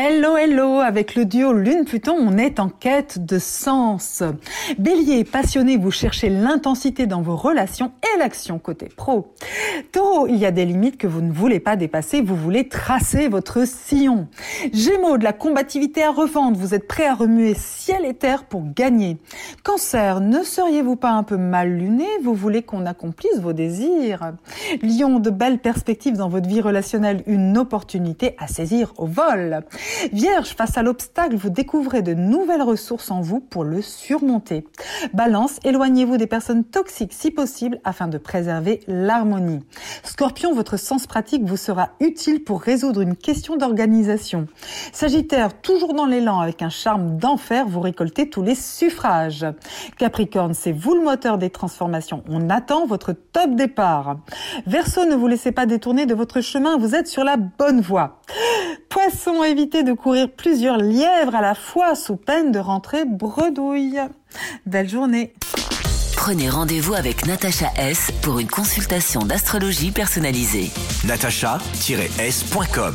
Hello, hello, avec le duo Lune-Pluton, on est en quête de sens. Bélier, passionné, vous cherchez l'intensité dans vos relations et l'action côté pro. Taureau, il y a des limites que vous ne voulez pas dépasser, vous voulez tracer votre sillon. Gémeaux, de la combativité à revendre, vous êtes prêt à remuer ciel et terre pour gagner. Cancer, ne seriez-vous pas un peu mal luné, vous voulez qu'on accomplisse vos désirs. Lion, de belles perspectives dans votre vie relationnelle, une opportunité à saisir au vol. Vierge, face à l'obstacle, vous découvrez de nouvelles ressources en vous pour le surmonter. Balance, éloignez-vous des personnes toxiques si possible afin de préserver l'harmonie. Scorpion, votre sens pratique vous sera utile pour résoudre une question d'organisation. Sagittaire, toujours dans l'élan avec un charme d'enfer, vous récoltez tous les suffrages. Capricorne, c'est vous le moteur des transformations. On attend votre top départ. Verseau, ne vous laissez pas détourner de votre chemin, vous êtes sur la bonne voie. Poisson, évitez de courir plusieurs lièvres à la fois sous peine de rentrer bredouille. Belle journée. Prenez rendez-vous avec Natacha S pour une consultation d'astrologie personnalisée. natacha-s.com